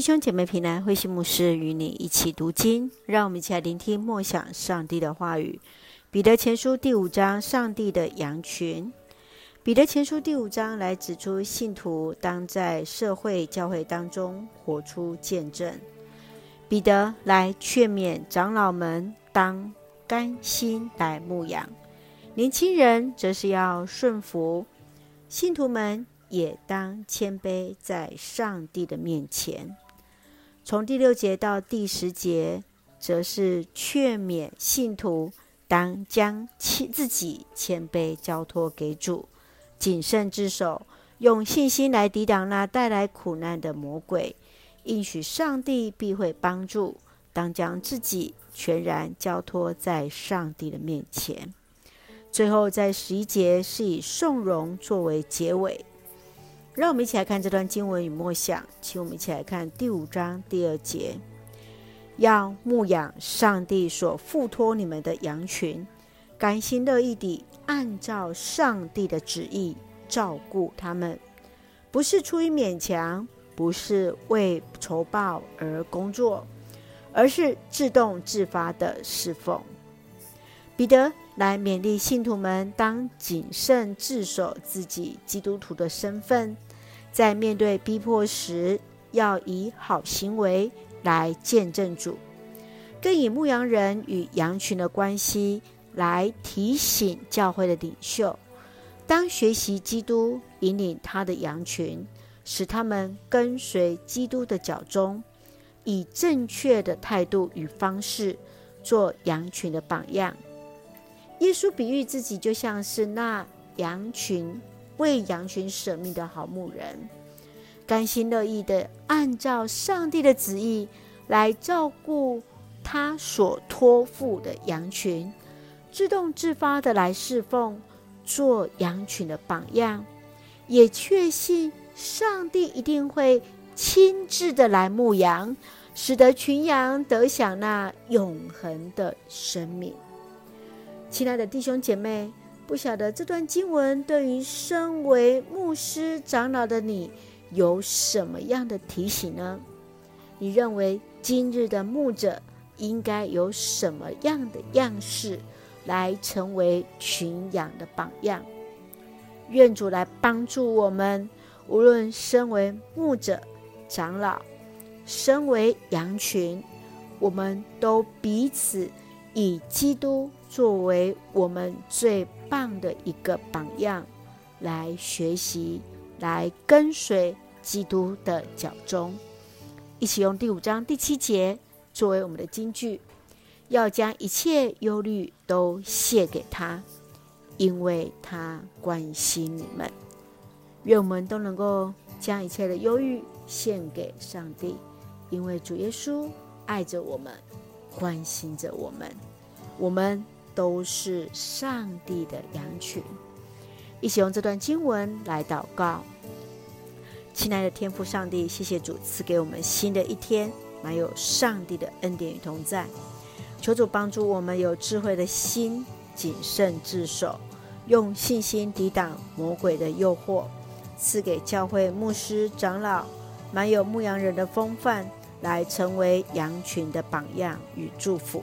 弟兄姐妹平安，慧馨牧师与你一起读经，让我们一起来聆听默想上帝的话语。彼得前书第五章，上帝的羊群。彼得前书第五章来指出，信徒当在社会教会当中活出见证。彼得来劝勉长老们，当甘心来牧养；年轻人则是要顺服，信徒们也当谦卑在上帝的面前。从第六节到第十节，则是劝勉信徒当将自己谦卑交托给主，谨慎自守，用信心来抵挡那带来苦难的魔鬼。应许上帝必会帮助，当将自己全然交托在上帝的面前。最后，在十一节是以颂荣作为结尾。让我们一起来看这段经文与默想，请我们一起来看第五章第二节：要牧养上帝所付托你们的羊群，甘心乐意地按照上帝的旨意照顾他们，不是出于勉强，不是为酬报而工作，而是自动自发的侍奉。彼得来勉励信徒们，当谨慎自守自己基督徒的身份。在面对逼迫时，要以好行为来见证主，更以牧羊人与羊群的关系来提醒教会的领袖，当学习基督引领他的羊群，使他们跟随基督的脚踪，以正确的态度与方式做羊群的榜样。耶稣比喻自己就像是那羊群。为羊群舍命的好牧人，甘心乐意地按照上帝的旨意来照顾他所托付的羊群，自动自发地来侍奉，做羊群的榜样，也确信上帝一定会亲自的来牧羊，使得群羊得享那永恒的生命。亲爱的弟兄姐妹。不晓得这段经文对于身为牧师长老的你有什么样的提醒呢？你认为今日的牧者应该有什么样的样式来成为群羊的榜样？愿主来帮助我们，无论身为牧者、长老，身为羊群，我们都彼此以基督作为我们最棒的一个榜样，来学习，来跟随基督的脚踪，一起用第五章第七节作为我们的金句，要将一切忧虑都卸给他，因为他关心你们。愿我们都能够将一切的忧郁献给上帝，因为主耶稣爱着我们，关心着我们，我们。都是上帝的羊群，一起用这段经文来祷告。亲爱的天父上帝，谢谢主赐给我们新的一天，满有上帝的恩典与同在。求主帮助我们有智慧的心，谨慎自守，用信心抵挡魔鬼的诱惑，赐给教会牧师长老满有牧羊人的风范，来成为羊群的榜样与祝福。